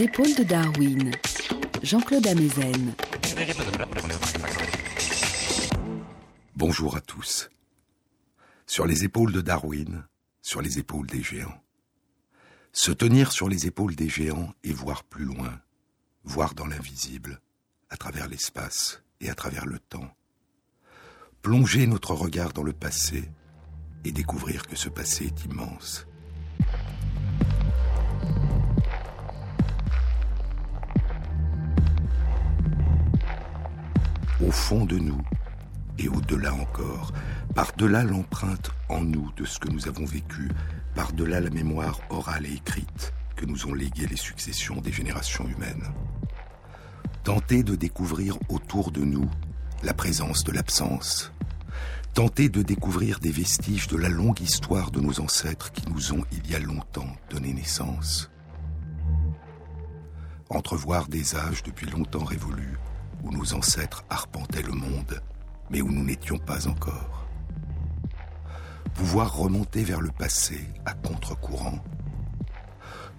Épaules de Darwin, Jean-Claude Amezen. Bonjour à tous. Sur les épaules de Darwin, sur les épaules des géants. Se tenir sur les épaules des géants et voir plus loin, voir dans l'invisible, à travers l'espace et à travers le temps. Plonger notre regard dans le passé et découvrir que ce passé est immense. Au fond de nous, et au-delà encore, par-delà l'empreinte en nous de ce que nous avons vécu, par-delà la mémoire orale et écrite que nous ont légué les successions des générations humaines. Tenter de découvrir autour de nous la présence de l'absence. Tenter de découvrir des vestiges de la longue histoire de nos ancêtres qui nous ont il y a longtemps donné naissance. Entrevoir des âges depuis longtemps révolus où nos ancêtres arpentaient le monde, mais où nous n'étions pas encore. Pouvoir remonter vers le passé à contre-courant.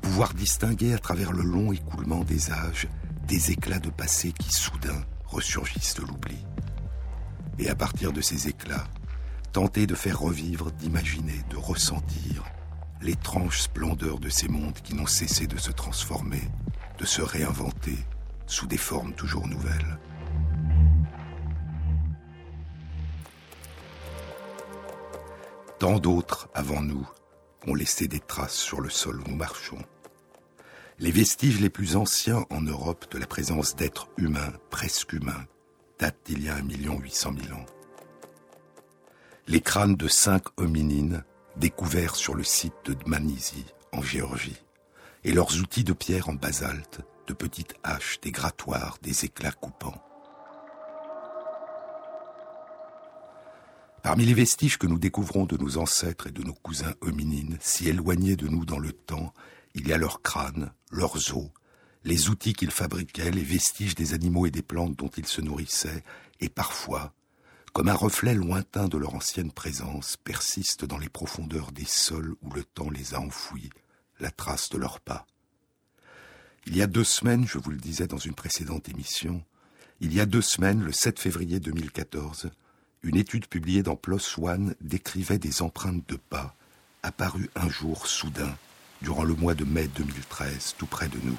Pouvoir distinguer à travers le long écoulement des âges des éclats de passé qui soudain ressurgissent de l'oubli. Et à partir de ces éclats, tenter de faire revivre, d'imaginer, de ressentir l'étrange splendeur de ces mondes qui n'ont cessé de se transformer, de se réinventer sous des formes toujours nouvelles. Tant d'autres avant nous ont laissé des traces sur le sol où nous marchons. Les vestiges les plus anciens en Europe de la présence d'êtres humains, presque humains, datent d'il y a un million huit cent mille ans. Les crânes de cinq hominines découverts sur le site de Dmanisi, en Géorgie, et leurs outils de pierre en basalte, de petites haches, des grattoirs, des éclats coupants. Parmi les vestiges que nous découvrons de nos ancêtres et de nos cousins hominines, si éloignés de nous dans le temps, il y a leurs crânes, leurs os, les outils qu'ils fabriquaient, les vestiges des animaux et des plantes dont ils se nourrissaient, et parfois, comme un reflet lointain de leur ancienne présence, persiste dans les profondeurs des sols où le temps les a enfouis, la trace de leurs pas. Il y a deux semaines, je vous le disais dans une précédente émission, il y a deux semaines, le 7 février 2014, une étude publiée dans PLOS ONE décrivait des empreintes de pas apparues un jour soudain durant le mois de mai 2013, tout près de nous.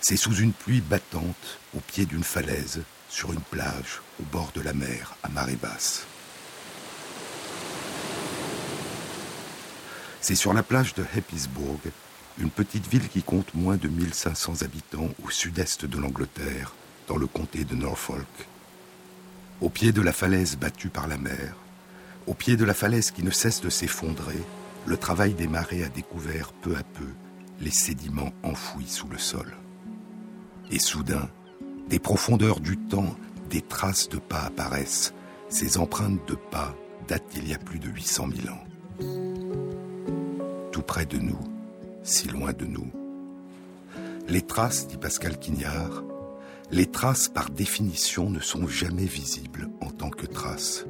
C'est sous une pluie battante, au pied d'une falaise, sur une plage, au bord de la mer, à marée basse. C'est sur la plage de Heppisburg, une petite ville qui compte moins de 1500 habitants au sud-est de l'Angleterre, dans le comté de Norfolk. Au pied de la falaise battue par la mer, au pied de la falaise qui ne cesse de s'effondrer, le travail des marées a découvert peu à peu les sédiments enfouis sous le sol. Et soudain, des profondeurs du temps, des traces de pas apparaissent. Ces empreintes de pas datent d'il y a plus de 800 000 ans. Tout près de nous, si loin de nous. Les traces, dit Pascal Quignard, les traces par définition ne sont jamais visibles en tant que traces.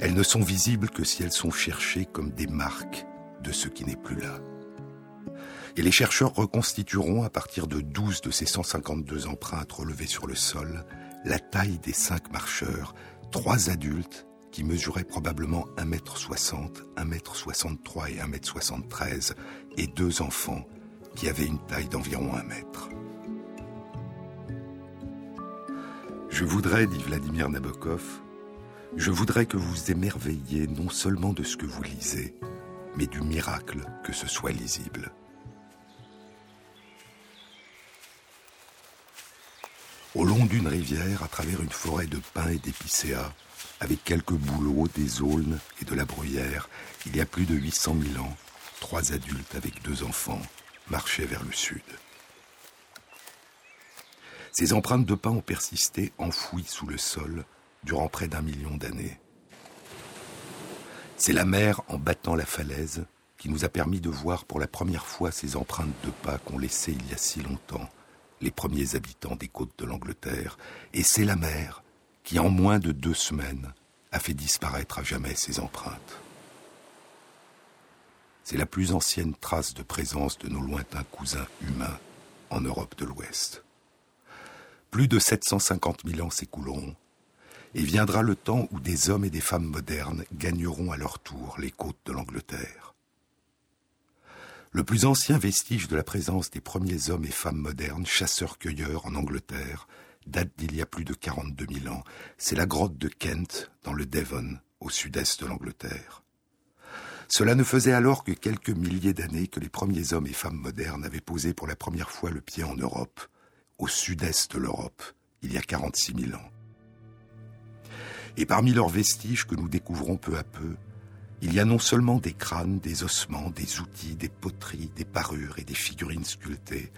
Elles ne sont visibles que si elles sont cherchées comme des marques de ce qui n'est plus là. Et les chercheurs reconstitueront à partir de 12 de ces 152 empreintes relevées sur le sol la taille des cinq marcheurs, trois adultes qui mesuraient probablement 1m60, 1m63 et 1m73, et deux enfants qui avaient une taille d'environ 1 mètre. Je voudrais, dit Vladimir Nabokov, je voudrais que vous émerveilliez non seulement de ce que vous lisez, mais du miracle que ce soit lisible. Au long d'une rivière, à travers une forêt de pins et d'épicéas, avec quelques bouleaux, des aulnes et de la bruyère, il y a plus de 800 000 ans, trois adultes avec deux enfants marchaient vers le sud. Ces empreintes de pins ont persisté enfouies sous le sol durant près d'un million d'années. C'est la mer, en battant la falaise, qui nous a permis de voir pour la première fois ces empreintes de pas qu'ont laissées il y a si longtemps les premiers habitants des côtes de l'Angleterre. Et c'est la mer qui, en moins de deux semaines, a fait disparaître à jamais ces empreintes. C'est la plus ancienne trace de présence de nos lointains cousins humains en Europe de l'Ouest. Plus de 750 000 ans s'écouleront, et viendra le temps où des hommes et des femmes modernes gagneront à leur tour les côtes de l'Angleterre. Le plus ancien vestige de la présence des premiers hommes et femmes modernes, chasseurs-cueilleurs en Angleterre, date d'il y a plus de 42 000 ans. C'est la grotte de Kent, dans le Devon, au sud-est de l'Angleterre. Cela ne faisait alors que quelques milliers d'années que les premiers hommes et femmes modernes avaient posé pour la première fois le pied en Europe, au sud-est de l'Europe, il y a 46 000 ans. Et parmi leurs vestiges que nous découvrons peu à peu, il y a non seulement des crânes, des ossements, des outils, des poteries, des parures et des figurines sculptées,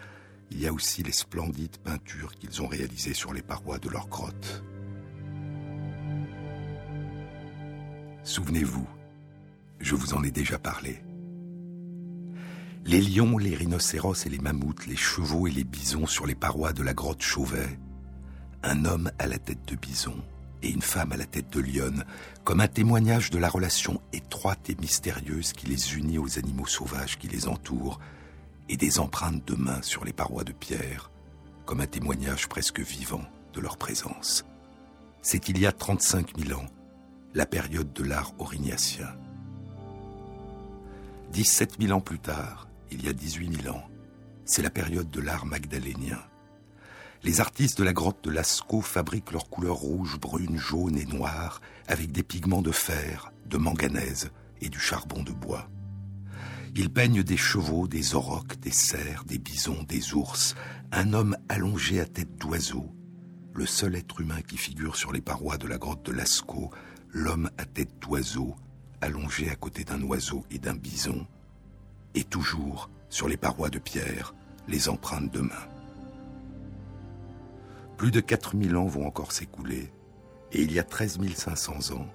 il y a aussi les splendides peintures qu'ils ont réalisées sur les parois de leurs grottes. Souvenez-vous, je vous en ai déjà parlé. Les lions, les rhinocéros et les mammouths, les chevaux et les bisons sur les parois de la grotte Chauvet, un homme à la tête de bison et une femme à la tête de lionne, comme un témoignage de la relation étroite et mystérieuse qui les unit aux animaux sauvages qui les entourent, et des empreintes de mains sur les parois de pierre, comme un témoignage presque vivant de leur présence. C'est il y a 35 000 ans, la période de l'art aurignacien. 17 000 ans plus tard, il y a 18 000 ans, c'est la période de l'art magdalénien. Les artistes de la grotte de Lascaux fabriquent leurs couleurs rouges, brunes, jaunes et noires avec des pigments de fer, de manganèse et du charbon de bois. Ils peignent des chevaux, des aurochs, des cerfs, des bisons, des ours, un homme allongé à tête d'oiseau, le seul être humain qui figure sur les parois de la grotte de Lascaux, l'homme à tête d'oiseau, allongé à côté d'un oiseau et d'un bison, et toujours, sur les parois de pierre, les empreintes de mains. Plus de 4000 ans vont encore s'écouler, et il y a 13 500 ans,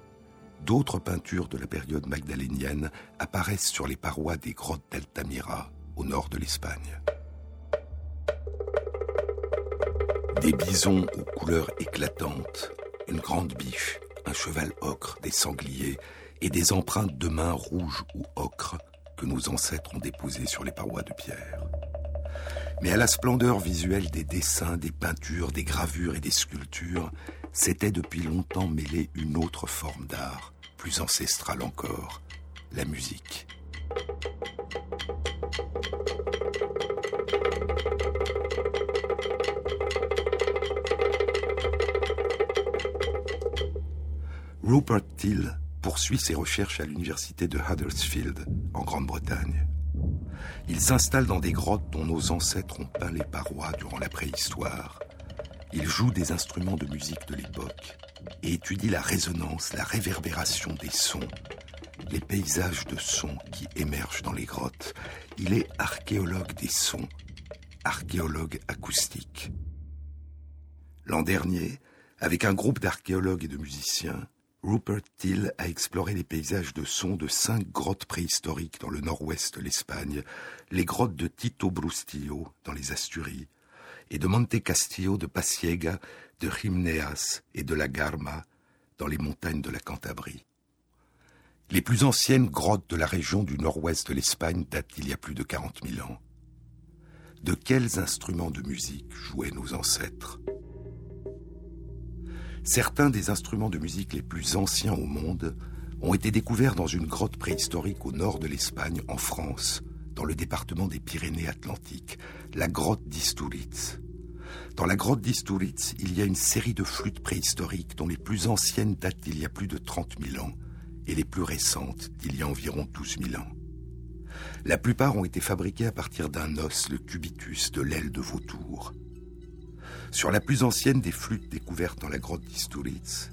d'autres peintures de la période magdalénienne apparaissent sur les parois des grottes d'Altamira, au nord de l'Espagne. Des bisons aux couleurs éclatantes, une grande biche, un cheval ocre, des sangliers et des empreintes de mains rouges ou ocre que nos ancêtres ont déposées sur les parois de pierre. Mais à la splendeur visuelle des dessins, des peintures, des gravures et des sculptures, s'était depuis longtemps mêlée une autre forme d'art, plus ancestrale encore, la musique. Rupert Till poursuit ses recherches à l'université de Huddersfield, en Grande-Bretagne. Il s'installe dans des grottes dont nos ancêtres ont peint les parois durant la préhistoire. Il joue des instruments de musique de l'époque et étudie la résonance, la réverbération des sons, les paysages de sons qui émergent dans les grottes. Il est archéologue des sons, archéologue acoustique. L'an dernier, avec un groupe d'archéologues et de musiciens, Rupert Till a exploré les paysages de son de cinq grottes préhistoriques dans le nord-ouest de l'Espagne, les grottes de Tito Brustillo dans les Asturies, et de Monte Castillo de Pasiega, de Jimneas et de la Garma dans les montagnes de la Cantabrie. Les plus anciennes grottes de la région du nord-ouest de l'Espagne datent d'il y a plus de 40 000 ans. De quels instruments de musique jouaient nos ancêtres? Certains des instruments de musique les plus anciens au monde ont été découverts dans une grotte préhistorique au nord de l'Espagne, en France, dans le département des Pyrénées-Atlantiques, la grotte d'Isturiz. Dans la grotte d'Isturiz, il y a une série de flûtes préhistoriques dont les plus anciennes datent d'il y a plus de 30 000 ans et les plus récentes d'il y a environ 12 000 ans. La plupart ont été fabriquées à partir d'un os, le cubitus, de l'aile de vautour. Sur la plus ancienne des flûtes découvertes dans la grotte d'Isturiz,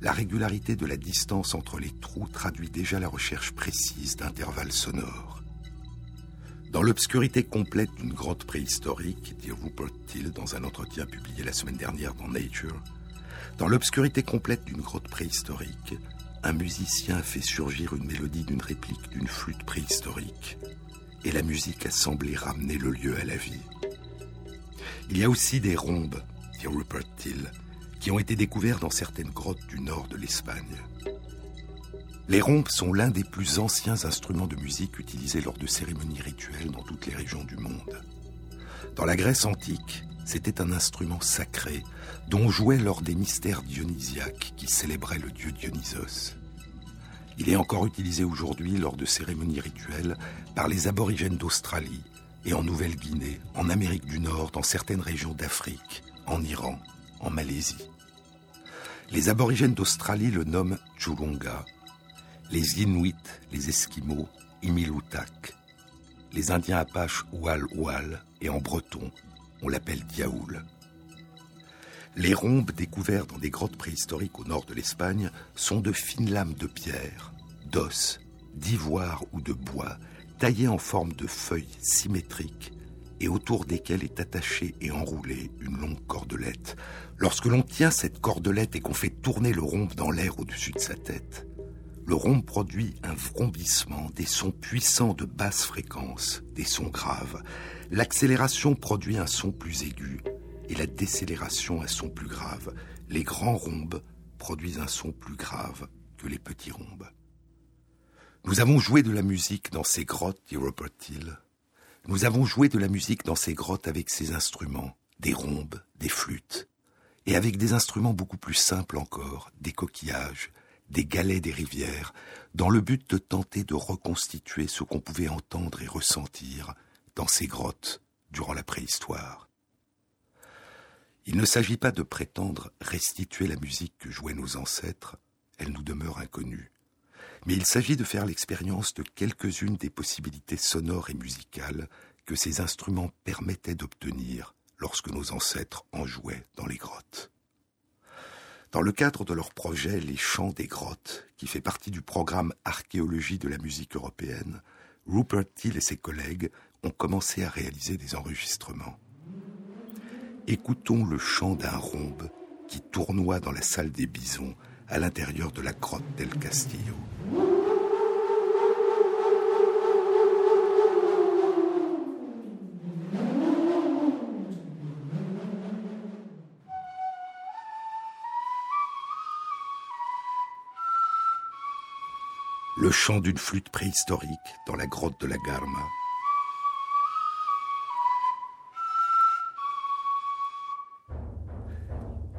la régularité de la distance entre les trous traduit déjà la recherche précise d'intervalles sonores. Dans l'obscurité complète d'une grotte préhistorique, dit Rupert Till dans un entretien publié la semaine dernière dans Nature, dans l'obscurité complète d'une grotte préhistorique, un musicien fait surgir une mélodie d'une réplique d'une flûte préhistorique, et la musique a semblé ramener le lieu à la vie. Il y a aussi des rhombes, dit Rupert Till, qui ont été découverts dans certaines grottes du nord de l'Espagne. Les rompes sont l'un des plus anciens instruments de musique utilisés lors de cérémonies rituelles dans toutes les régions du monde. Dans la Grèce antique, c'était un instrument sacré dont on jouait lors des mystères dionysiaques qui célébraient le dieu Dionysos. Il est encore utilisé aujourd'hui lors de cérémonies rituelles par les aborigènes d'Australie et en Nouvelle-Guinée, en Amérique du Nord, dans certaines régions d'Afrique, en Iran, en Malaisie. Les aborigènes d'Australie le nomment Chulunga, les Inuits, les Esquimaux, Imilutak, les Indiens Apaches Oual Oual et en breton, on l'appelle Diaoul. Les rhombes découverts dans des grottes préhistoriques au nord de l'Espagne sont de fines lames de pierre, d'os, d'ivoire ou de bois, taillées en forme de feuilles symétriques et autour desquelles est attachée et enroulée une longue cordelette. Lorsque l'on tient cette cordelette et qu'on fait tourner le rhombe dans l'air au-dessus de sa tête, le rhombe produit un vrombissement, des sons puissants de basse fréquence, des sons graves. L'accélération produit un son plus aigu et la décélération un son plus grave. Les grands rhombes produisent un son plus grave que les petits rhombes. Nous avons joué de la musique dans ces grottes, dit Robert Hill. Nous avons joué de la musique dans ces grottes avec ces instruments, des rhombes, des flûtes, et avec des instruments beaucoup plus simples encore, des coquillages, des galets des rivières, dans le but de tenter de reconstituer ce qu'on pouvait entendre et ressentir dans ces grottes durant la préhistoire. Il ne s'agit pas de prétendre restituer la musique que jouaient nos ancêtres, elle nous demeure inconnue. Mais il s'agit de faire l'expérience de quelques-unes des possibilités sonores et musicales que ces instruments permettaient d'obtenir lorsque nos ancêtres en jouaient dans les grottes. Dans le cadre de leur projet Les Chants des Grottes, qui fait partie du programme Archéologie de la musique européenne, Rupert Till et ses collègues ont commencé à réaliser des enregistrements. Écoutons le chant d'un rhombe qui tournoie dans la salle des bisons à l'intérieur de la grotte del Castillo. Le chant d'une flûte préhistorique dans la grotte de la Garma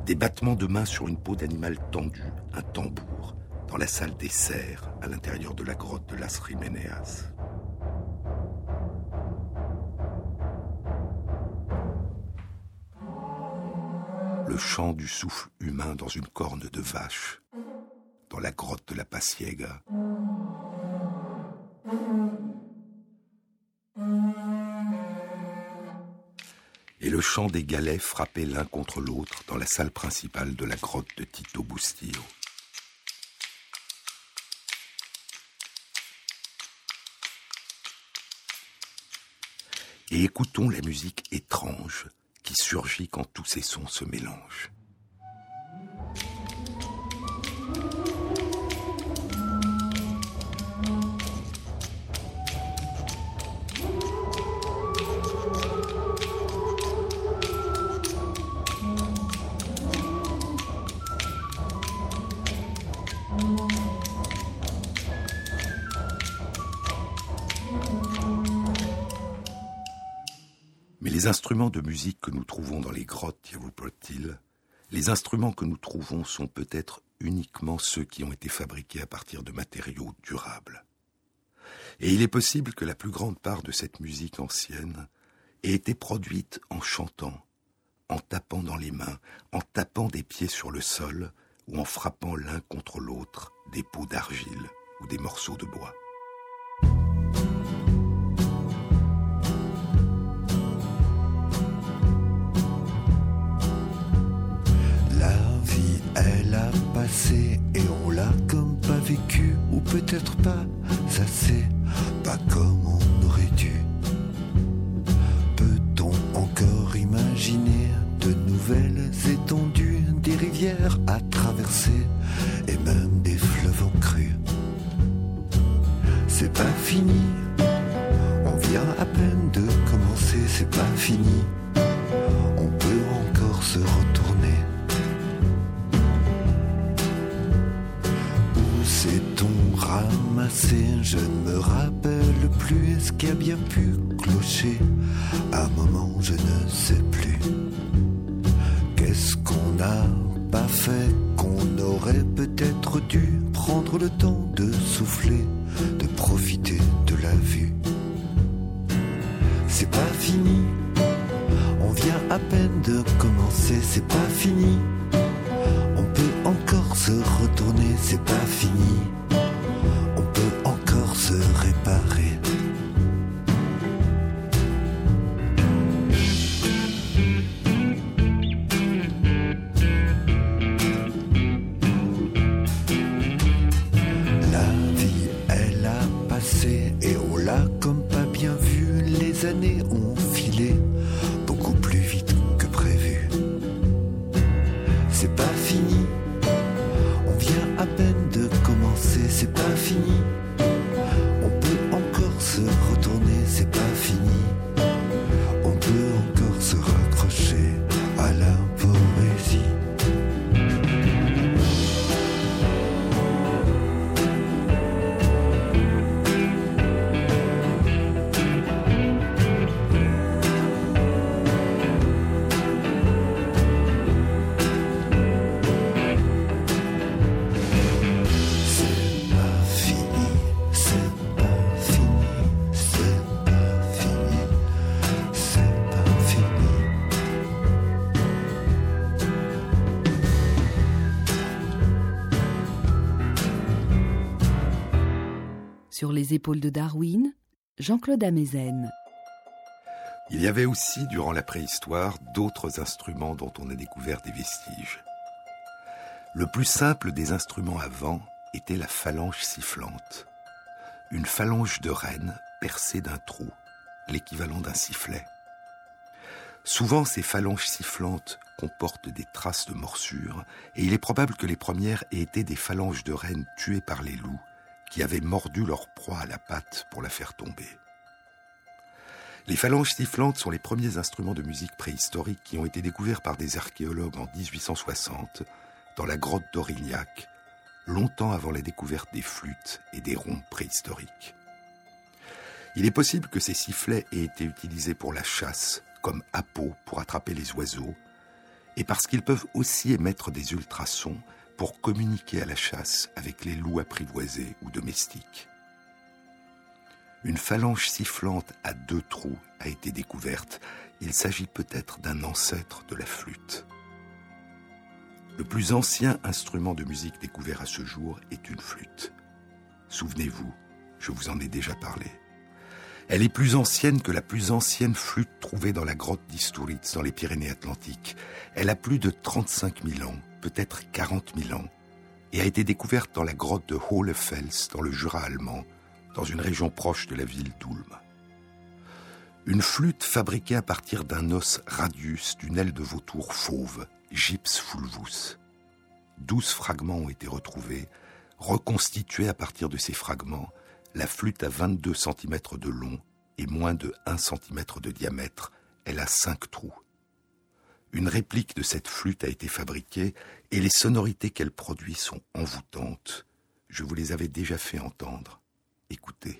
Des battements de mains sur une peau d'animal tendu, un tambour, dans la salle des serres, à l'intérieur de la grotte de Las Rimeneas. Le chant du souffle humain dans une corne de vache, dans la grotte de la Pasiega. Et le chant des galets frappés l'un contre l'autre dans la salle principale de la grotte de Tito Bustillo. Et écoutons la musique étrange qui surgit quand tous ces sons se mélangent. Instruments de musique que nous trouvons dans les grottes, dit Rupert les instruments que nous trouvons sont peut-être uniquement ceux qui ont été fabriqués à partir de matériaux durables. Et il est possible que la plus grande part de cette musique ancienne ait été produite en chantant, en tapant dans les mains, en tapant des pieds sur le sol ou en frappant l'un contre l'autre des pots d'argile ou des morceaux de bois. Et on l'a comme pas vécu ou peut-être pas assez, pas comme on aurait dû. Peut-on encore imaginer de nouvelles étendues, des rivières à traverser et même des fleuves en crue? C'est pas fini, on vient à peine de commencer, c'est pas fini. On peut encore se retourner je ne me rappelle plus ce qui a bien pu clocher. À un moment, je ne sais plus. Qu'est-ce qu'on n'a pas fait, qu'on aurait peut-être dû prendre le temps de souffler, de profiter de la vue? C'est pas fini, on vient à peine de commencer, c'est pas fini. On peut encore se retourner, c'est pas fini. Se réparer. Les épaules de Darwin, Jean-Claude Amezen. Il y avait aussi, durant la préhistoire, d'autres instruments dont on a découvert des vestiges. Le plus simple des instruments à vent était la phalange sifflante. Une phalange de renne percée d'un trou, l'équivalent d'un sifflet. Souvent, ces phalanges sifflantes comportent des traces de morsures, et il est probable que les premières aient été des phalanges de rennes tuées par les loups, qui avaient mordu leur proie à la patte pour la faire tomber. Les phalanges sifflantes sont les premiers instruments de musique préhistorique qui ont été découverts par des archéologues en 1860 dans la grotte d'Aurignac, longtemps avant la découverte des flûtes et des ronds préhistoriques. Il est possible que ces sifflets aient été utilisés pour la chasse, comme appât pour attraper les oiseaux, et parce qu'ils peuvent aussi émettre des ultrasons pour communiquer à la chasse avec les loups apprivoisés ou domestiques. Une phalange sifflante à deux trous a été découverte. Il s'agit peut-être d'un ancêtre de la flûte. Le plus ancien instrument de musique découvert à ce jour est une flûte. Souvenez-vous, je vous en ai déjà parlé. Elle est plus ancienne que la plus ancienne flûte trouvée dans la grotte d'Isturitz dans les Pyrénées-Atlantiques. Elle a plus de 35 000 ans, peut-être 40 000 ans, et a été découverte dans la grotte de Hohlefels dans le Jura allemand, dans une région proche de la ville d'Ulm. Une flûte fabriquée à partir d'un os radius d'une aile de vautour fauve, Gyps fulvus. Douze fragments ont été retrouvés, reconstitués à partir de ces fragments. La flûte a 22 cm de long et moins de 1 cm de diamètre. Elle a cinq trous. Une réplique de cette flûte a été fabriquée et les sonorités qu'elle produit sont envoûtantes. Je vous les avais déjà fait entendre. Écoutez.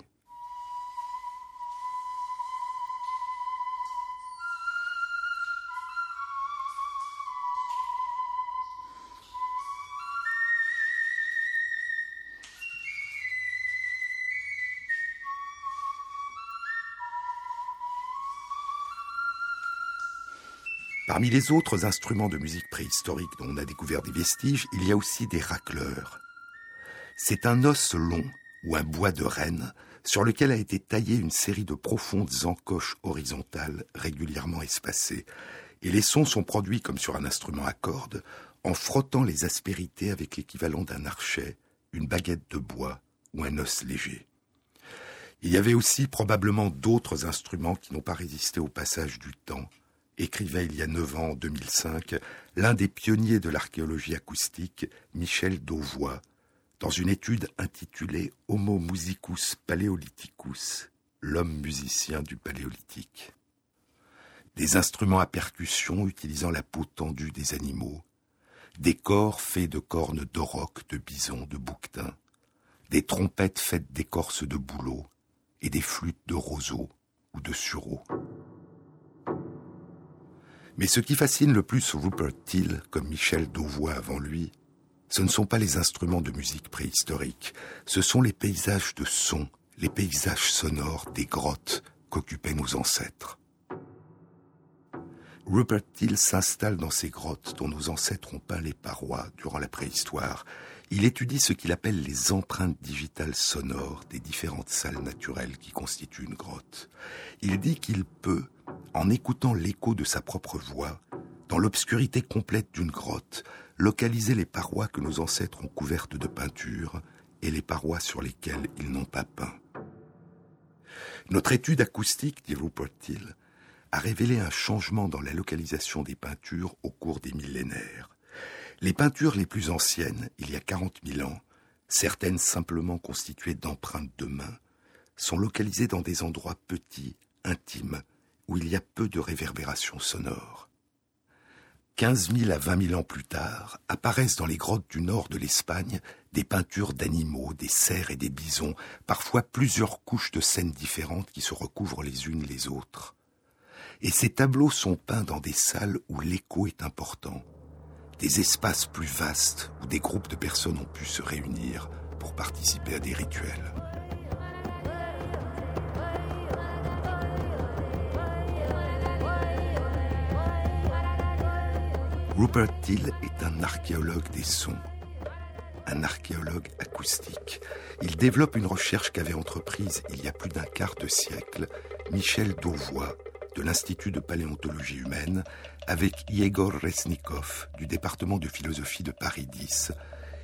Parmi les autres instruments de musique préhistorique dont on a découvert des vestiges, il y a aussi des racleurs. C'est un os long ou un bois de renne sur lequel a été taillée une série de profondes encoches horizontales régulièrement espacées, et les sons sont produits comme sur un instrument à cordes, en frottant les aspérités avec l'équivalent d'un archet, une baguette de bois ou un os léger. Il y avait aussi probablement d'autres instruments qui n'ont pas résisté au passage du temps, écrivait il y a neuf ans, en 2005, l'un des pionniers de l'archéologie acoustique, Michel Dauvois, dans une étude intitulée Homo musicus paleolithicus, l'homme musicien du paléolithique. Des instruments à percussion utilisant la peau tendue des animaux, des corps faits de cornes d'auroch, de bison, de bouquetin, des trompettes faites d'écorce de bouleau et des flûtes de roseau ou de sureau. Mais ce qui fascine le plus Rupert Till, comme Michel Dauvois avant lui, ce ne sont pas les instruments de musique préhistorique, ce sont les paysages de son, les paysages sonores des grottes qu'occupaient nos ancêtres. Rupert Till s'installe dans ces grottes dont nos ancêtres ont peint les parois durant la préhistoire. Il étudie ce qu'il appelle les empreintes digitales sonores des différentes salles naturelles qui constituent une grotte. Il dit qu'il peut, en écoutant l'écho de sa propre voix, dans l'obscurité complète d'une grotte, localiser les parois que nos ancêtres ont couvertes de peinture et les parois sur lesquelles ils n'ont pas peint. Notre étude acoustique, dit Rupert Till, a révélé un changement dans la localisation des peintures au cours des millénaires. Les peintures les plus anciennes, il y a 40 000 ans, certaines simplement constituées d'empreintes de main, sont localisées dans des endroits petits, intimes, où il y a peu de réverbération sonore. 15 000 à 20 000 ans plus tard, apparaissent dans les grottes du nord de l'Espagne des peintures d'animaux, des cerfs et des bisons, parfois plusieurs couches de scènes différentes qui se recouvrent les unes les autres. Et ces tableaux sont peints dans des salles où l'écho est important, des espaces plus vastes où des groupes de personnes ont pu se réunir pour participer à des rituels. Rupert Till est un archéologue des sons, un archéologue acoustique. Il développe une recherche qu'avait entreprise il y a plus d'un quart de siècle Michel Dauvois de l'Institut de paléontologie humaine avec Igor Resnikov du département de philosophie de Paris 10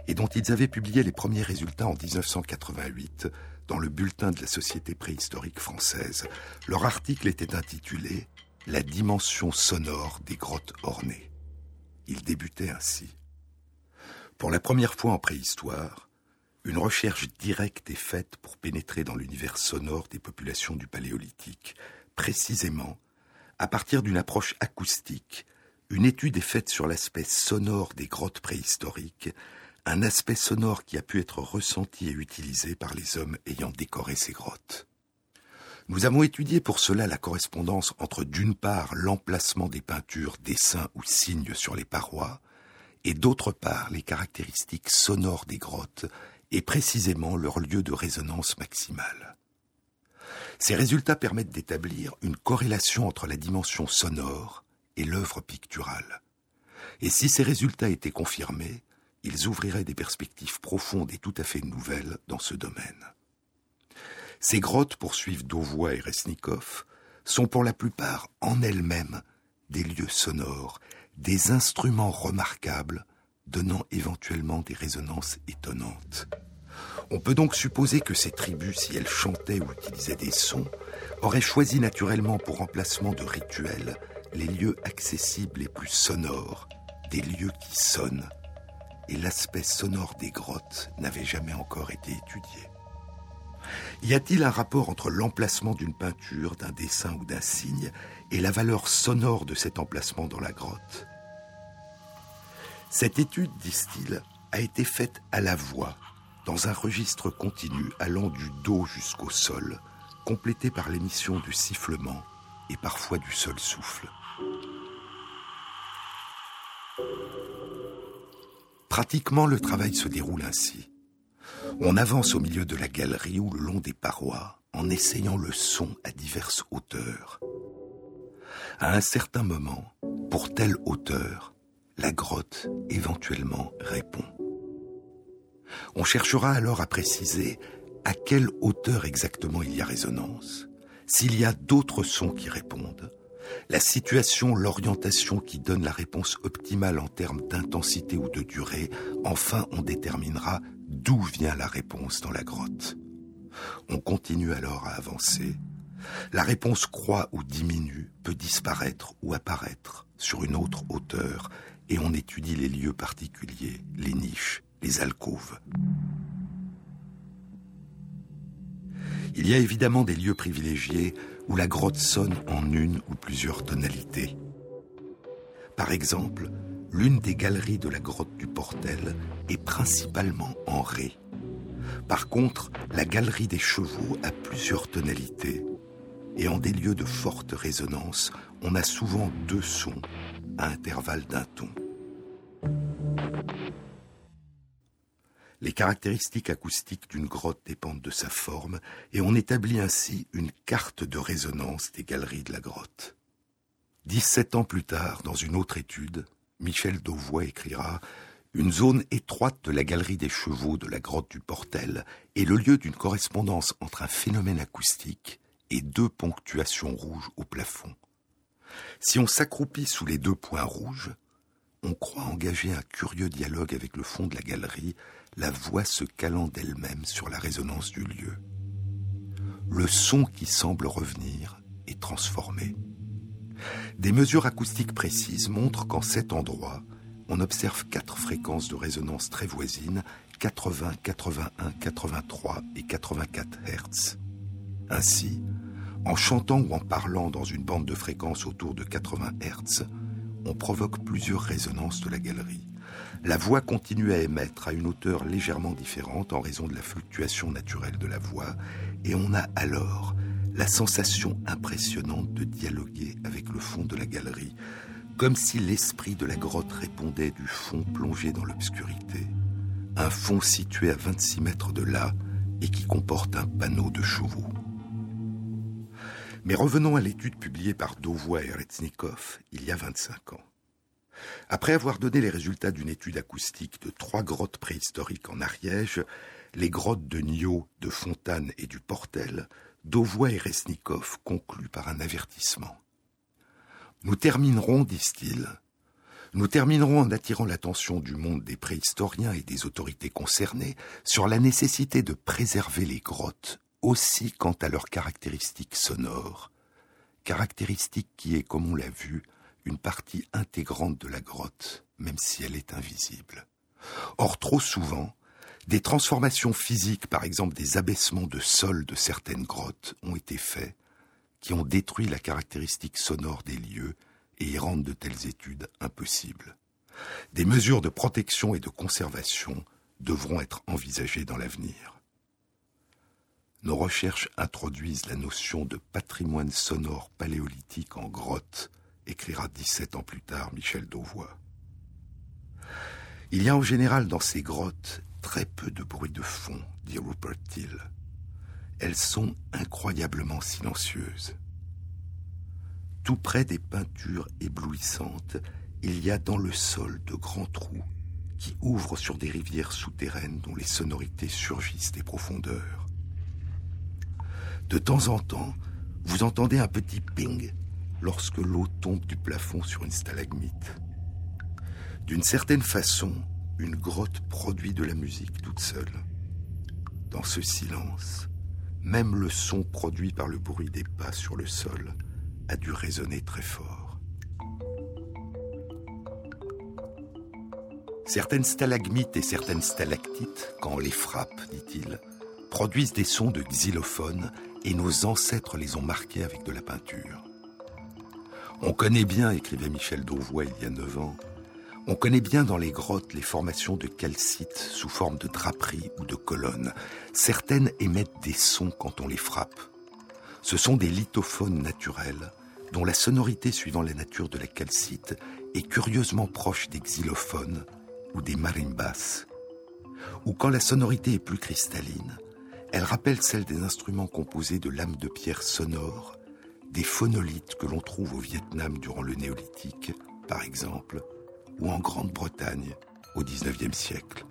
et dont ils avaient publié les premiers résultats en 1988 dans le bulletin de la Société préhistorique française. Leur article était intitulé La dimension sonore des grottes ornées. Il débutait ainsi. Pour la première fois en préhistoire, une recherche directe est faite pour pénétrer dans l'univers sonore des populations du Paléolithique, précisément à partir d'une approche acoustique. Une étude est faite sur l'aspect sonore des grottes préhistoriques, un aspect sonore qui a pu être ressenti et utilisé par les hommes ayant décoré ces grottes. Nous avons étudié pour cela la correspondance entre d'une part l'emplacement des peintures, dessins ou signes sur les parois, et d'autre part les caractéristiques sonores des grottes, et précisément leur lieu de résonance maximale. Ces résultats permettent d'établir une corrélation entre la dimension sonore et l'œuvre picturale. Et si ces résultats étaient confirmés, ils ouvriraient des perspectives profondes et tout à fait nouvelles dans ce domaine. Ces grottes, poursuivent Dauvois et Resnikov, sont pour la plupart en elles-mêmes des lieux sonores, des instruments remarquables, donnant éventuellement des résonances étonnantes. On peut donc supposer que ces tribus, si elles chantaient ou utilisaient des sons, auraient choisi naturellement pour emplacement de rituels les lieux accessibles les plus sonores, des lieux qui sonnent, et l'aspect sonore des grottes n'avait jamais encore été étudié. Y a-t-il un rapport entre l'emplacement d'une peinture, d'un dessin ou d'un signe et la valeur sonore de cet emplacement dans la grotte? Cette étude, disent-ils, a été faite à la voix, dans un registre continu allant du dos jusqu'au sol, complété par l'émission du sifflement et parfois du seul souffle. Pratiquement, le travail se déroule ainsi. On avance au milieu de la galerie ou le long des parois en essayant le son à diverses hauteurs. À un certain moment, pour telle hauteur, la grotte éventuellement répond. On cherchera alors à préciser à quelle hauteur exactement il y a résonance, s'il y a d'autres sons qui répondent, la situation, l'orientation qui donne la réponse optimale en termes d'intensité ou de durée, enfin on déterminera d'où vient la réponse dans la grotte? On continue alors à avancer. La réponse croît ou diminue, peut disparaître ou apparaître sur une autre hauteur, et on étudie les lieux particuliers, les niches, les alcôves. Il y a évidemment des lieux privilégiés où la grotte sonne en une ou plusieurs tonalités. Par exemple, l'une des galeries de la grotte du Portel est principalement en ré. Par contre, la galerie des chevaux a plusieurs tonalités, et en des lieux de forte résonance, on a souvent deux sons à intervalles d'un ton. Les caractéristiques acoustiques d'une grotte dépendent de sa forme et on établit ainsi une carte de résonance des galeries de la grotte. Dix-sept ans plus tard, dans une autre étude, Michel Dauvois écrira Une zone étroite de la galerie des chevaux de la grotte du Portel est le lieu d'une correspondance entre un phénomène acoustique et deux ponctuations rouges au plafond. Si on s'accroupit sous les deux points rouges, on croit engager un curieux dialogue avec le fond de la galerie, la voix se calant d'elle-même sur la résonance du lieu. Le son qui semble revenir est transformé. Des mesures acoustiques précises montrent qu'en cet endroit, on observe quatre fréquences de résonance très voisines, 80, 81, 83 et 84 Hz. Ainsi, en chantant ou en parlant dans une bande de fréquences autour de 80 Hz, on provoque plusieurs résonances de la galerie. La voix continue à émettre à une hauteur légèrement différente en raison de la fluctuation naturelle de la voix, et on a alors la sensation impressionnante de dialoguer avec le fond de la galerie, comme si l'esprit de la grotte répondait du fond plongé dans l'obscurité, un fond situé à 26 mètres de là et qui comporte un panneau de chevaux. Mais revenons à l'étude publiée par Dovois et Retsnikov il y a 25 ans. Après avoir donné les résultats d'une étude acoustique de trois grottes préhistoriques en Ariège, les grottes de Nio, de Fontane et du Portel, Dovois et Resnikov concluent par un avertissement. Nous terminerons, disent-ils, nous terminerons en attirant l'attention du monde des préhistoriens et des autorités concernées sur la nécessité de préserver les grottes aussi quant à leurs caractéristiques sonores, caractéristiques qui est, comme on l'a vu, une partie intégrante de la grotte, même si elle est invisible. Or, trop souvent, des transformations physiques, par exemple des abaissements de sol de certaines grottes, ont été faits, qui ont détruit la caractéristique sonore des lieux et y rendent de telles études impossibles. Des mesures de protection et de conservation devront être envisagées dans l'avenir nos recherches introduisent la notion de patrimoine sonore paléolithique en grotte, écrira 17 ans plus tard Michel Dauvois. Il y a en général dans ces grottes très peu de bruit de fond, dit Rupert Till. Elles sont incroyablement silencieuses. Tout près des peintures éblouissantes, il y a dans le sol de grands trous qui ouvrent sur des rivières souterraines dont les sonorités surgissent des profondeurs. De temps en temps, vous entendez un petit ping lorsque l'eau tombe du plafond sur une stalagmite. D'une certaine façon, une grotte produit de la musique toute seule. Dans ce silence, même le son produit par le bruit des pas sur le sol a dû résonner très fort. Certaines stalagmites et certaines stalactites, quand on les frappe, dit-il, produisent des sons de xylophone et nos ancêtres les ont marqués avec de la peinture. On connaît bien, écrivait Michel Dauvois il y a neuf ans, on connaît bien dans les grottes les formations de calcite sous forme de draperies ou de colonnes. Certaines émettent des sons quand on les frappe. Ce sont des lithophones naturels dont la sonorité suivant la nature de la calcite est curieusement proche des xylophones ou des marimbas. Ou quand la sonorité est plus cristalline, elle rappelle celle des instruments composés de lames de pierre sonores, des phonolithes que l'on trouve au Vietnam durant le néolithique, par exemple, ou en Grande-Bretagne au XIXe siècle.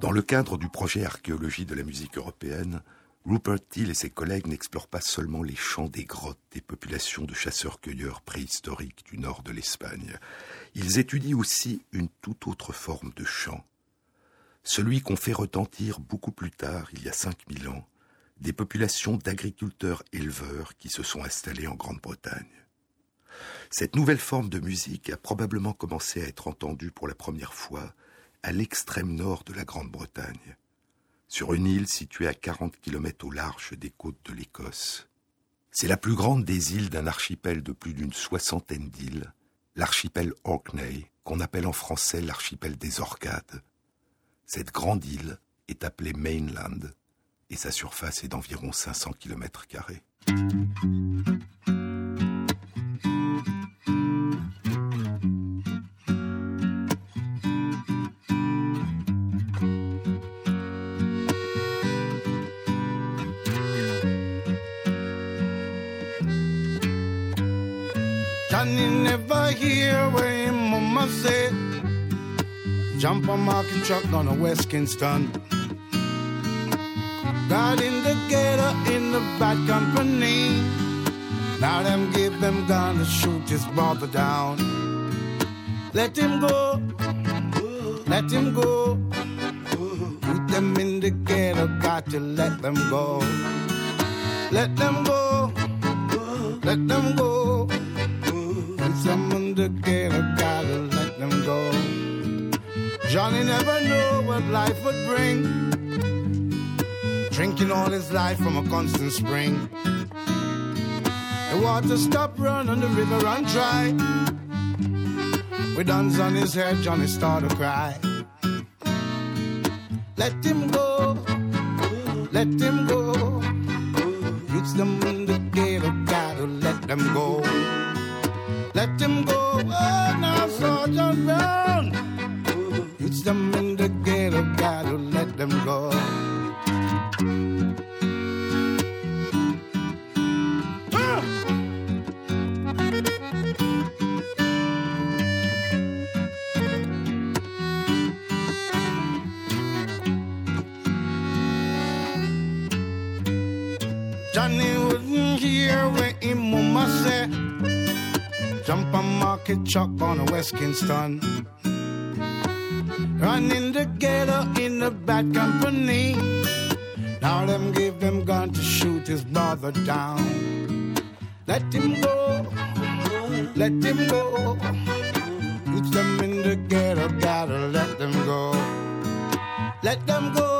Dans le cadre du projet Archéologie de la musique européenne, Rupert Till et ses collègues n'explorent pas seulement les champs des grottes des populations de chasseurs-cueilleurs préhistoriques du nord de l'Espagne. Ils étudient aussi une toute autre forme de chant, celui qu'on fait retentir beaucoup plus tard, il y a 5000 ans, des populations d'agriculteurs-éleveurs qui se sont installés en Grande-Bretagne. Cette nouvelle forme de musique a probablement commencé à être entendue pour la première fois à l'extrême nord de la Grande-Bretagne, sur une île située à 40 km au large des côtes de l'Écosse. C'est la plus grande des îles d'un archipel de plus d'une soixantaine d'îles, l'archipel Orkney, qu'on appelle en français l'archipel des Orcades. Cette grande île est appelée Mainland et sa surface est d'environ 500 km. Johnny never hear what mama said. Jump on market truck on a West Kingston. Got in the ghetto in the bad company. Now them give them gun to shoot his brother down. Let him go, let him go. Put them in the ghetto, got to let them go. Let them go, let them go. Put them in the ghetto, gotta let them go. Johnny never knew what life would bring drinking all his life from a constant spring. The water stopped run on the river run dry. With guns on his head, Johnny started to cry. Let him go, let him go. It's them in the gate, oh gotta oh, let them go. West Kingston. Running together in a bad company. Now them give them gun to shoot his brother down. Let him go, let him go. Put them in the ghetto, gotta let them go. Let them go,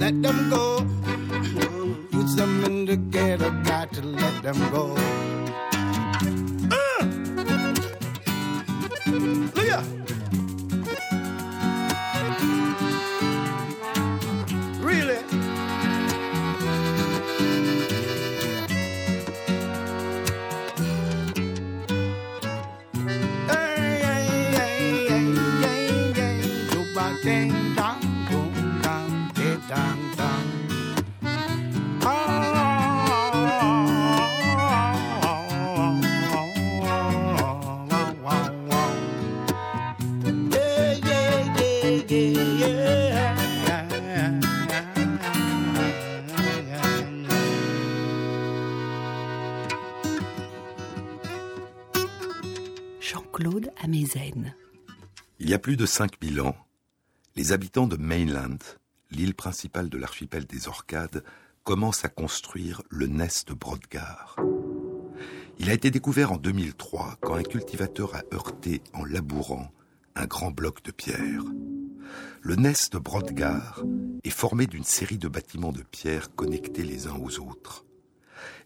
let them go. Put them in the ghetto, got to let them go. Il y a plus de 5000 ans, les habitants de Mainland, l'île principale de l'archipel des Orcades, commencent à construire le Nest Brodgar. Il a été découvert en 2003 quand un cultivateur a heurté en labourant un grand bloc de pierre. Le Nest Brodgar est formé d'une série de bâtiments de pierre connectés les uns aux autres.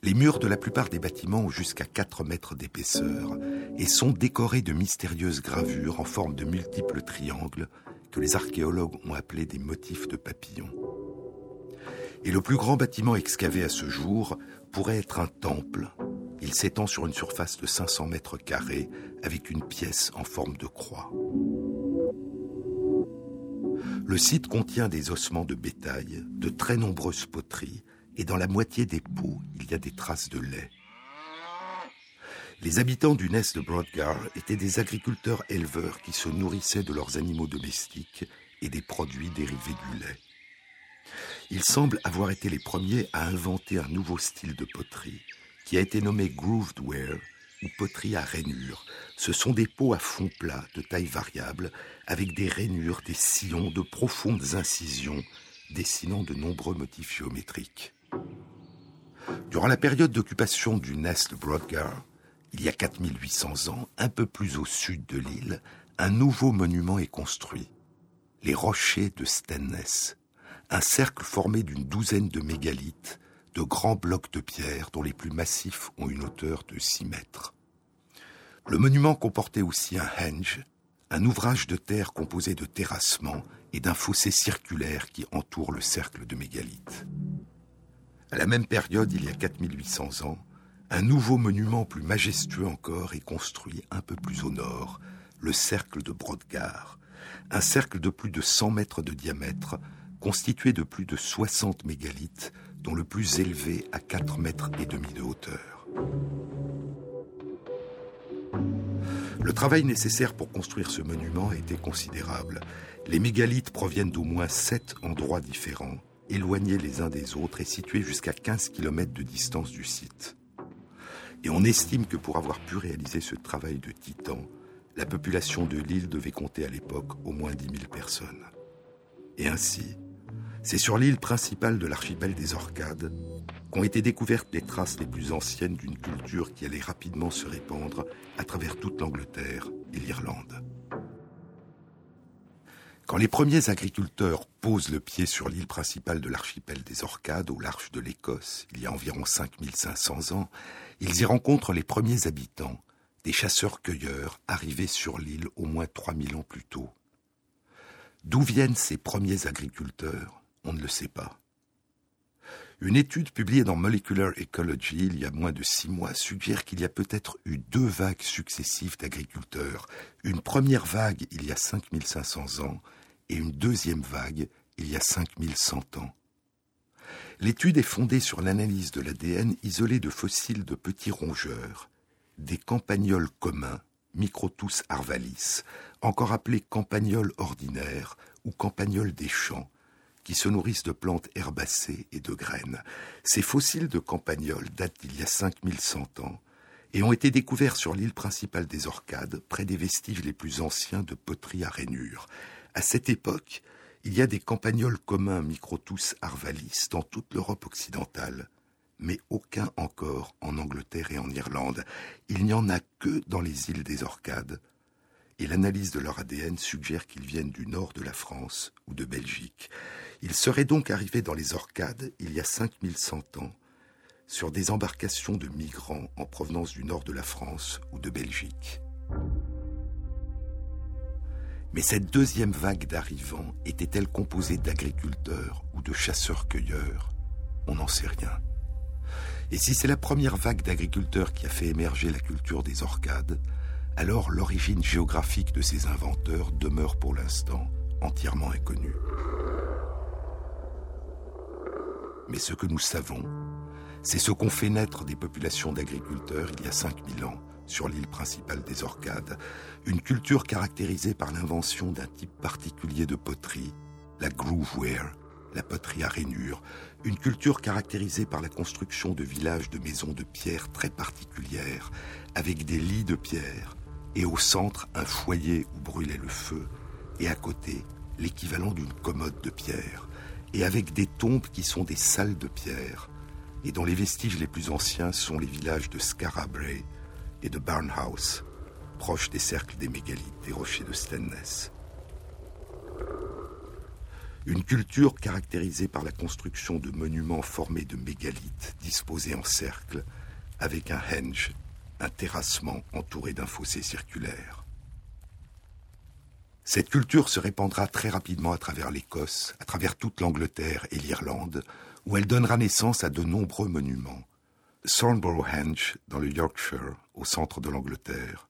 Les murs de la plupart des bâtiments ont jusqu'à 4 mètres d'épaisseur et sont décorés de mystérieuses gravures en forme de multiples triangles que les archéologues ont appelés des motifs de papillons. Et le plus grand bâtiment excavé à ce jour pourrait être un temple. Il s'étend sur une surface de 500 mètres carrés avec une pièce en forme de croix. Le site contient des ossements de bétail, de très nombreuses poteries, et dans la moitié des pots, il y a des traces de lait. Les habitants du Nest de Brodgar étaient des agriculteurs éleveurs qui se nourrissaient de leurs animaux domestiques et des produits dérivés du lait. Ils semblent avoir été les premiers à inventer un nouveau style de poterie qui a été nommé grooved ware ou poterie à rainures. Ce sont des pots à fond plat de taille variable avec des rainures, des sillons, de profondes incisions dessinant de nombreux motifs géométriques. Durant la période d'occupation du Nest Brodgar, il y a 4800 ans, un peu plus au sud de l'île, un nouveau monument est construit. Les rochers de Stenness, un cercle formé d'une douzaine de mégalithes, de grands blocs de pierre dont les plus massifs ont une hauteur de 6 mètres. Le monument comportait aussi un henge, un ouvrage de terre composé de terrassements et d'un fossé circulaire qui entoure le cercle de mégalithes. À la même période, il y a 4800 ans, un nouveau monument plus majestueux encore est construit un peu plus au nord, le cercle de Brodgar, un cercle de plus de 100 mètres de diamètre, constitué de plus de 60 mégalithes, dont le plus élevé à 4 mètres et demi de hauteur. Le travail nécessaire pour construire ce monument été considérable. Les mégalithes proviennent d'au moins sept endroits différents, éloignés les uns des autres et situés jusqu'à 15 km de distance du site. Et on estime que pour avoir pu réaliser ce travail de titan, la population de l'île devait compter à l'époque au moins 10 000 personnes. Et ainsi, c'est sur l'île principale de l'archipel des Orcades qu'ont été découvertes les traces les plus anciennes d'une culture qui allait rapidement se répandre à travers toute l'Angleterre et l'Irlande. Quand les premiers agriculteurs posent le pied sur l'île principale de l'archipel des Orcades, au large de l'Écosse, il y a environ 5500 ans, ils y rencontrent les premiers habitants, des chasseurs-cueilleurs arrivés sur l'île au moins 3000 ans plus tôt. D'où viennent ces premiers agriculteurs On ne le sait pas. Une étude publiée dans Molecular Ecology il y a moins de six mois suggère qu'il y a peut-être eu deux vagues successives d'agriculteurs. Une première vague il y a 5500 ans et une deuxième vague il y a 5100 ans. L'étude est fondée sur l'analyse de l'ADN isolé de fossiles de petits rongeurs, des campagnols communs, Microtus arvalis, encore appelés campagnols ordinaires ou campagnols des champs, qui se nourrissent de plantes herbacées et de graines. Ces fossiles de campagnols datent d'il y a 5100 ans et ont été découverts sur l'île principale des Orcades, près des vestiges les plus anciens de poterie à rainures. À cette époque, il y a des campagnols communs Microtus arvalis dans toute l'Europe occidentale, mais aucun encore en Angleterre et en Irlande. Il n'y en a que dans les îles des Orcades, et l'analyse de leur ADN suggère qu'ils viennent du nord de la France ou de Belgique. Ils seraient donc arrivés dans les Orcades il y a 5100 ans, sur des embarcations de migrants en provenance du nord de la France ou de Belgique. Mais cette deuxième vague d'arrivants était-elle composée d'agriculteurs ou de chasseurs-cueilleurs? On n'en sait rien. Et si c'est la première vague d'agriculteurs qui a fait émerger la culture des Orcades, alors l'origine géographique de ces inventeurs demeure pour l'instant entièrement inconnue. Mais ce que nous savons, c'est ce qu'ont fait naître des populations d'agriculteurs il y a 5000 ans sur l'île principale des Orcades, une culture caractérisée par l'invention d'un type particulier de poterie, la grooveware, la poterie à rainures, une culture caractérisée par la construction de villages de maisons de pierre très particulières, avec des lits de pierre, et au centre un foyer où brûlait le feu, et à côté l'équivalent d'une commode de pierre, et avec des tombes qui sont des salles de pierre, et dont les vestiges les plus anciens sont les villages de Scarabray de Barnhouse, proches des cercles des mégalithes des rochers de Stenness. Une culture caractérisée par la construction de monuments formés de mégalithes disposés en cercle, avec un henge, un terrassement entouré d'un fossé circulaire. Cette culture se répandra très rapidement à travers l'Écosse, à travers toute l'Angleterre et l'Irlande, où elle donnera naissance à de nombreux monuments. Thornborough Henge, dans le Yorkshire, au centre de l'Angleterre,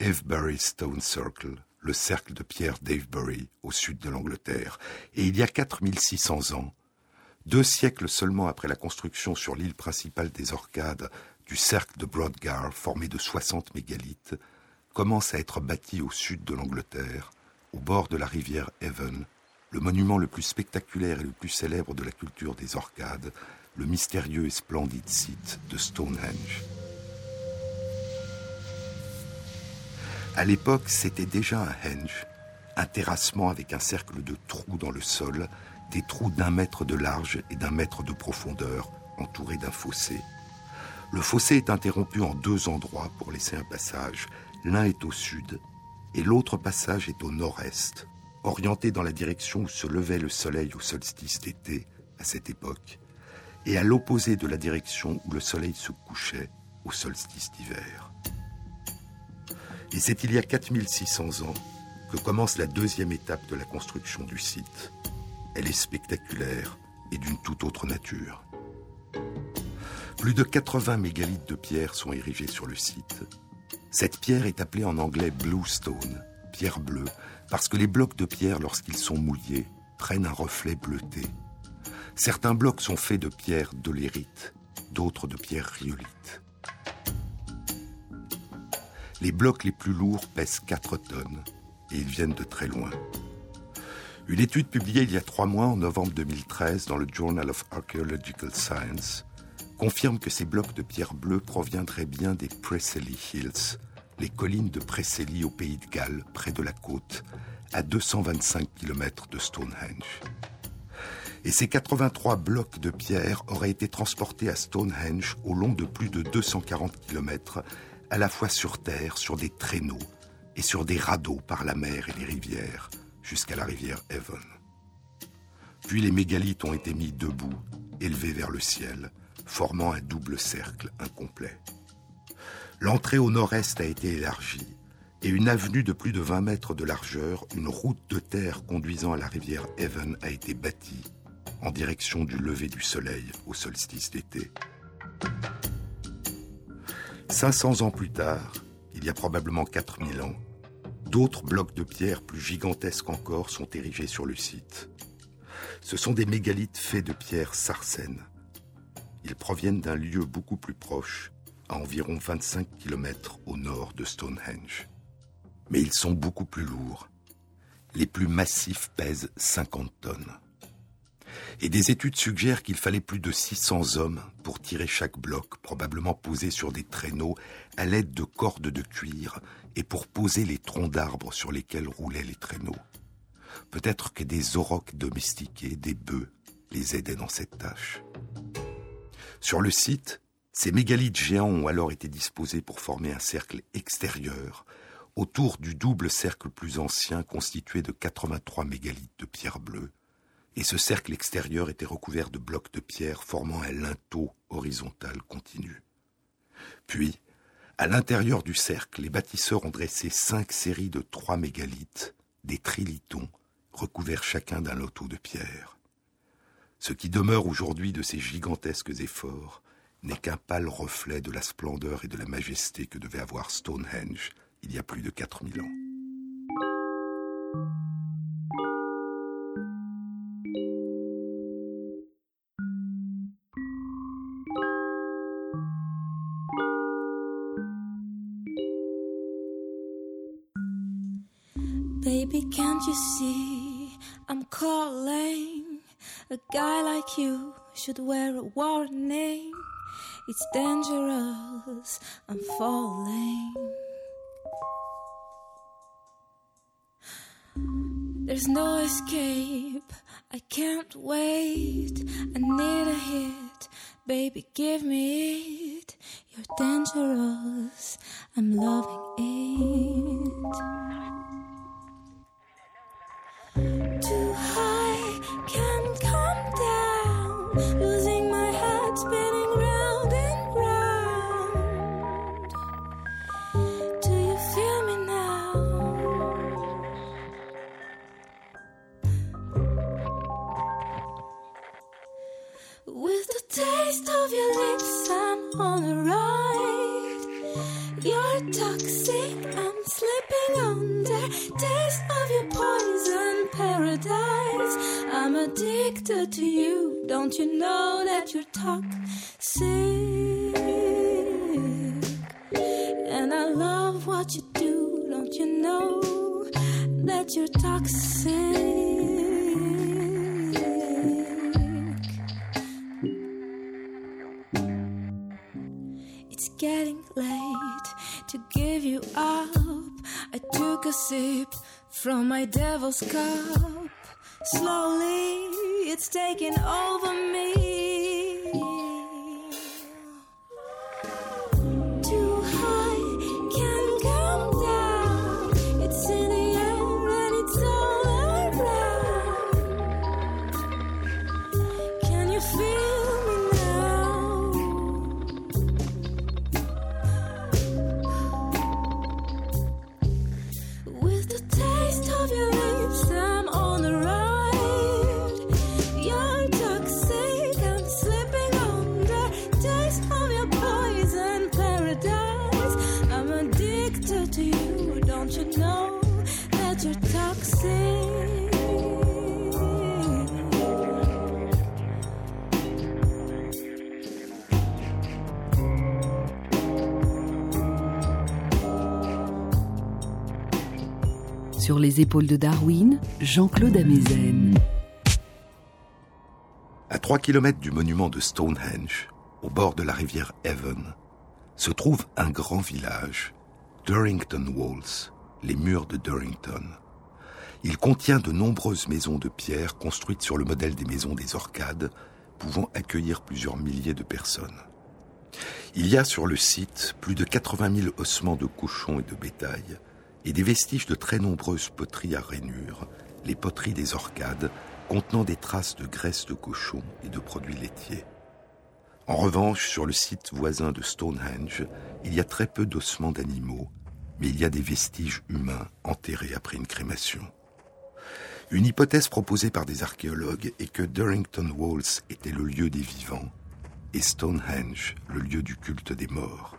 Avebury Stone Circle, le cercle de pierre d'Avebury, au sud de l'Angleterre, et il y a 4600 ans, deux siècles seulement après la construction sur l'île principale des Orcades du cercle de Brodgar, formé de 60 mégalithes, commence à être bâti au sud de l'Angleterre, au bord de la rivière Avon, le monument le plus spectaculaire et le plus célèbre de la culture des Orcades, le mystérieux et splendide site de Stonehenge. À l'époque, c'était déjà un henge, un terrassement avec un cercle de trous dans le sol, des trous d'un mètre de large et d'un mètre de profondeur, entourés d'un fossé. Le fossé est interrompu en deux endroits pour laisser un passage. L'un est au sud et l'autre passage est au nord-est, orienté dans la direction où se levait le soleil au solstice d'été, à cette époque, et à l'opposé de la direction où le soleil se couchait au solstice d'hiver. Et c'est il y a 4600 ans que commence la deuxième étape de la construction du site. Elle est spectaculaire et d'une toute autre nature. Plus de 80 mégalithes de pierre sont érigés sur le site. Cette pierre est appelée en anglais bluestone, pierre bleue, parce que les blocs de pierre, lorsqu'ils sont mouillés, prennent un reflet bleuté. Certains blocs sont faits de pierre dolérite, d'autres de pierre riolite. Les blocs les plus lourds pèsent 4 tonnes et ils viennent de très loin. Une étude publiée il y a trois mois, en novembre 2013, dans le Journal of Archaeological Science, confirme que ces blocs de pierre bleue proviendraient bien des Preseli Hills, les collines de Preseli au pays de Galles, près de la côte, à 225 km de Stonehenge. Et ces 83 blocs de pierre auraient été transportés à Stonehenge au long de plus de 240 km, à la fois sur terre, sur des traîneaux et sur des radeaux par la mer et les rivières, jusqu'à la rivière Avon. Puis les mégalithes ont été mis debout, élevés vers le ciel, formant un double cercle incomplet. L'entrée au nord-est a été élargie et une avenue de plus de 20 mètres de largeur, une route de terre conduisant à la rivière Evan a été bâtie en direction du lever du soleil au solstice d'été. 500 ans plus tard, il y a probablement 4000 ans, d'autres blocs de pierre plus gigantesques encore sont érigés sur le site. Ce sont des mégalithes faits de pierre sarcène. Ils proviennent d'un lieu beaucoup plus proche, à environ 25 km au nord de Stonehenge. Mais ils sont beaucoup plus lourds. Les plus massifs pèsent 50 tonnes. Et des études suggèrent qu'il fallait plus de 600 hommes pour tirer chaque bloc, probablement posé sur des traîneaux à l'aide de cordes de cuir et pour poser les troncs d'arbres sur lesquels roulaient les traîneaux. Peut-être que des aurochs domestiqués, des bœufs, les aidaient dans cette tâche. Sur le site, ces mégalithes géants ont alors été disposés pour former un cercle extérieur autour du double cercle plus ancien constitué de 83 mégalithes de pierre bleue, et ce cercle extérieur était recouvert de blocs de pierre formant un linteau horizontal continu. Puis, à l'intérieur du cercle, les bâtisseurs ont dressé cinq séries de trois mégalithes, des trilitons, recouverts chacun d'un loto de pierre. Ce qui demeure aujourd'hui de ces gigantesques efforts n'est qu'un pâle reflet de la splendeur et de la majesté que devait avoir Stonehenge il y a plus de 4000 ans. Can't you see I'm calling? A guy like you should wear a warning. It's dangerous, I'm falling. There's no escape, I can't wait. I need a hit, baby, give me it. You're dangerous, I'm loving it. Toxic, I'm slipping under. Taste of your poison paradise. I'm addicted to you. Don't you know that you're toxic? And I love what you do. Don't you know that you're toxic? It's getting late to give you up. I took a sip from my devil's cup. Slowly, it's taking over me. Les de Darwin, Jean-Claude Amezen. À 3 km du monument de Stonehenge, au bord de la rivière Avon, se trouve un grand village, Durrington Walls, les murs de Durrington. Il contient de nombreuses maisons de pierre construites sur le modèle des maisons des Orcades, pouvant accueillir plusieurs milliers de personnes. Il y a sur le site plus de 80 000 ossements de cochons et de bétail, et des vestiges de très nombreuses poteries à rainures, les poteries des Orcades, contenant des traces de graisse de cochon et de produits laitiers. En revanche, sur le site voisin de Stonehenge, il y a très peu d'ossements d'animaux, mais il y a des vestiges humains enterrés après une crémation. Une hypothèse proposée par des archéologues est que Durrington Walls était le lieu des vivants et Stonehenge le lieu du culte des morts.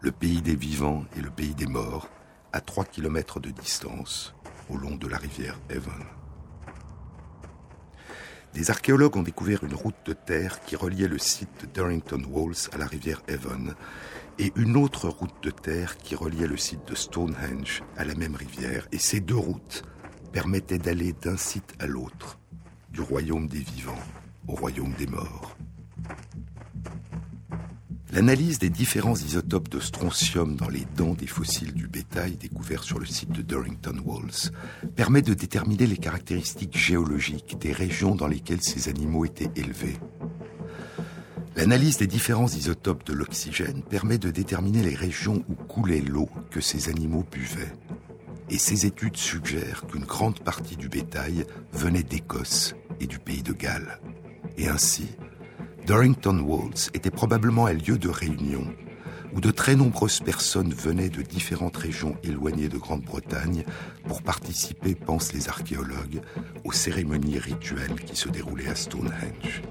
Le pays des vivants et le pays des morts, à trois kilomètres de distance, au long de la rivière Avon. Des archéologues ont découvert une route de terre qui reliait le site de Durrington Walls à la rivière Avon et une autre route de terre qui reliait le site de Stonehenge à la même rivière. Et ces deux routes permettaient d'aller d'un site à l'autre, du royaume des vivants au royaume des morts. L'analyse des différents isotopes de strontium dans les dents des fossiles du bétail découverts sur le site de Durrington Walls permet de déterminer les caractéristiques géologiques des régions dans lesquelles ces animaux étaient élevés. L'analyse des différents isotopes de l'oxygène permet de déterminer les régions où coulait l'eau que ces animaux buvaient. Et ces études suggèrent qu'une grande partie du bétail venait d'Écosse et du pays de Galles. Et ainsi, Durrington Walls était probablement un lieu de réunion où de très nombreuses personnes venaient de différentes régions éloignées de Grande-Bretagne pour participer, pensent les archéologues, aux cérémonies rituelles qui se déroulaient à Stonehenge.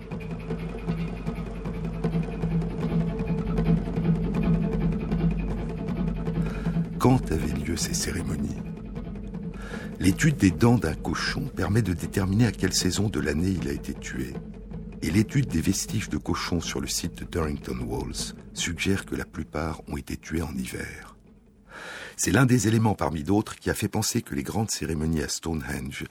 Quand avaient lieu ces cérémonies? L'étude des dents d'un cochon permet de déterminer à quelle saison de l'année il a été tué et l'étude des vestiges de cochons sur le site de Durrington Walls suggère que la plupart ont été tués en hiver. C'est l'un des éléments parmi d'autres qui a fait penser que les grandes cérémonies à Stonehenge,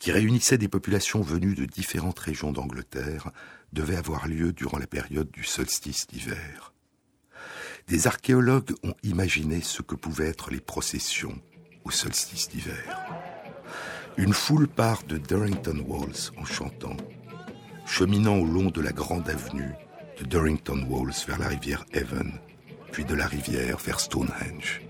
qui réunissaient des populations venues de différentes régions d'Angleterre, devaient avoir lieu durant la période du solstice d'hiver. Des archéologues ont imaginé ce que pouvaient être les processions au solstice d'hiver. Une foule part de Durrington Walls en chantant cheminant au long de la grande avenue de Durrington Walls vers la rivière Avon, puis de la rivière vers Stonehenge.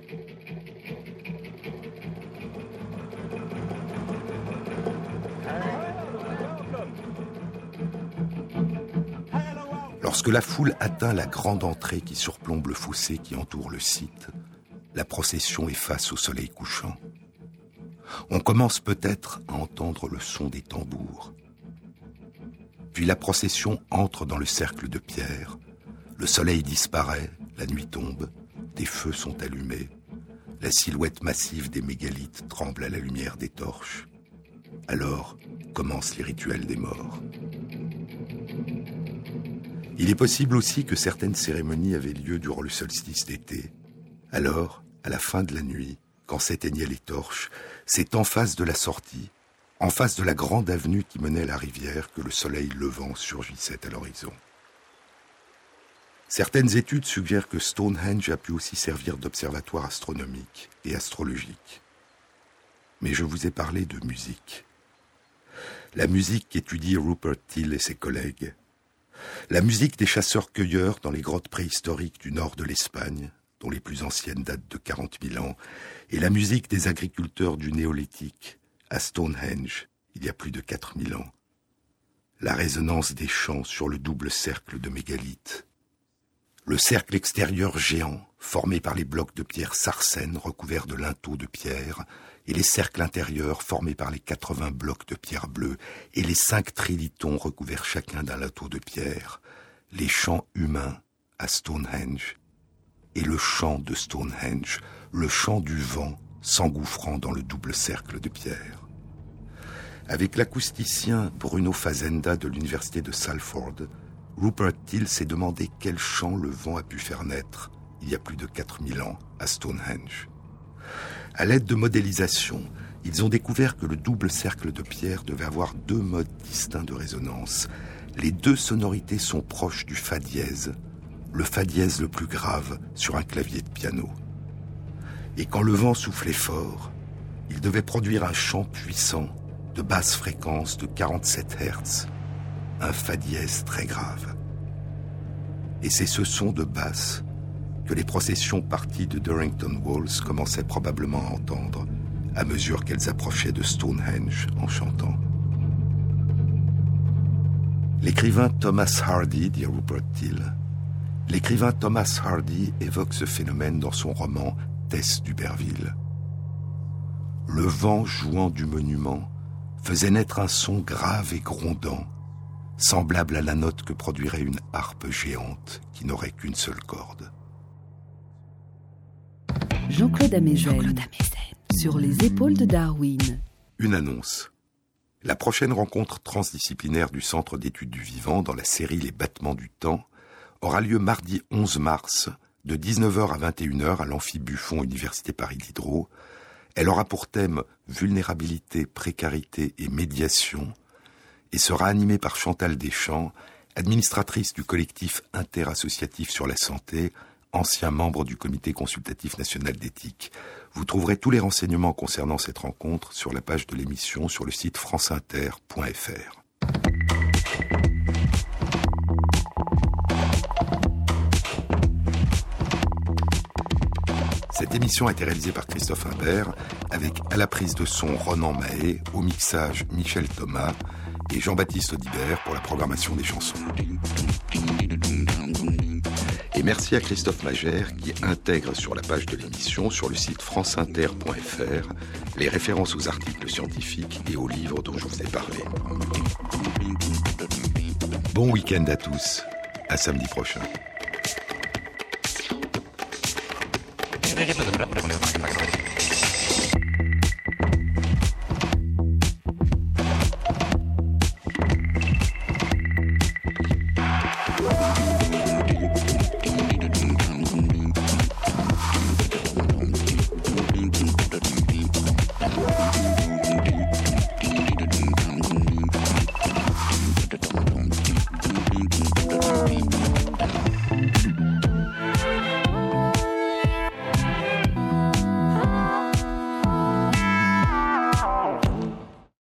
Lorsque la foule atteint la grande entrée qui surplombe le fossé qui entoure le site, la procession est face au soleil couchant. On commence peut-être à entendre le son des tambours, puis la procession entre dans le cercle de pierre. Le soleil disparaît, la nuit tombe, des feux sont allumés. La silhouette massive des mégalithes tremble à la lumière des torches. Alors commencent les rituels des morts. Il est possible aussi que certaines cérémonies avaient lieu durant le solstice d'été. Alors, à la fin de la nuit, quand s'éteignaient les torches, c'est en face de la sortie, en face de la grande avenue qui menait à la rivière que le soleil levant surgissait à l'horizon. Certaines études suggèrent que Stonehenge a pu aussi servir d'observatoire astronomique et astrologique. Mais je vous ai parlé de musique. La musique qu'étudient Rupert Till et ses collègues. La musique des chasseurs-cueilleurs dans les grottes préhistoriques du nord de l'Espagne, dont les plus anciennes datent de 40 000 ans, et la musique des agriculteurs du néolithique, à Stonehenge, il y a plus de 4000 ans. La résonance des chants sur le double cercle de mégalithes. Le cercle extérieur géant, formé par les blocs de pierre sarcène recouverts de linteaux de pierre, et les cercles intérieurs formés par les 80 blocs de pierre bleue et les cinq trilitons recouverts chacun d'un linteau de pierre, les chants humains à Stonehenge, et le chant de Stonehenge, le chant du vent s'engouffrant dans le double cercle de pierre. Avec l'acousticien Bruno Fazenda de l'université de Salford, Rupert Till s'est demandé quel chant le vent a pu faire naître, il y a plus de 4000 ans, à Stonehenge. À l'aide de modélisation, ils ont découvert que le double cercle de pierre devait avoir deux modes distincts de résonance. Les deux sonorités sont proches du fa dièse, le fa dièse le plus grave sur un clavier de piano. Et quand le vent soufflait fort, il devait produire un chant puissant de basse fréquence de 47 Hz, un fa dièse très grave. Et c'est ce son de basse que les processions parties de Durrington Walls commençaient probablement à entendre à mesure qu'elles approchaient de Stonehenge en chantant. L'écrivain Thomas Hardy, dit Rupert Till, l'écrivain Thomas Hardy évoque ce phénomène dans son roman Tess d'Uberville. Le vent jouant du monument faisait naître un son grave et grondant, semblable à la note que produirait une harpe géante qui n'aurait qu'une seule corde. Jean-Claude sur les épaules de Darwin. Une annonce. La prochaine rencontre transdisciplinaire du Centre d'études du vivant dans la série Les battements du temps aura lieu mardi 11 mars de 19h à 21h à l'Amphi Buffon Université Paris Diderot. Elle aura pour thème vulnérabilité, précarité et médiation et sera animée par Chantal Deschamps, administratrice du collectif interassociatif sur la santé, ancien membre du comité consultatif national d'éthique. Vous trouverez tous les renseignements concernant cette rencontre sur la page de l'émission sur le site franceinter.fr. Cette émission a été réalisée par Christophe Imbert, avec à la prise de son Ronan Mahé, au mixage Michel Thomas et Jean-Baptiste Audibert pour la programmation des chansons. Et merci à Christophe Magère qui intègre sur la page de l'émission, sur le site franceinter.fr, les références aux articles scientifiques et aux livres dont je vous ai parlé. Bon week-end à tous. À samedi prochain. Ich will dir bitte bleiben, wenn du das machst.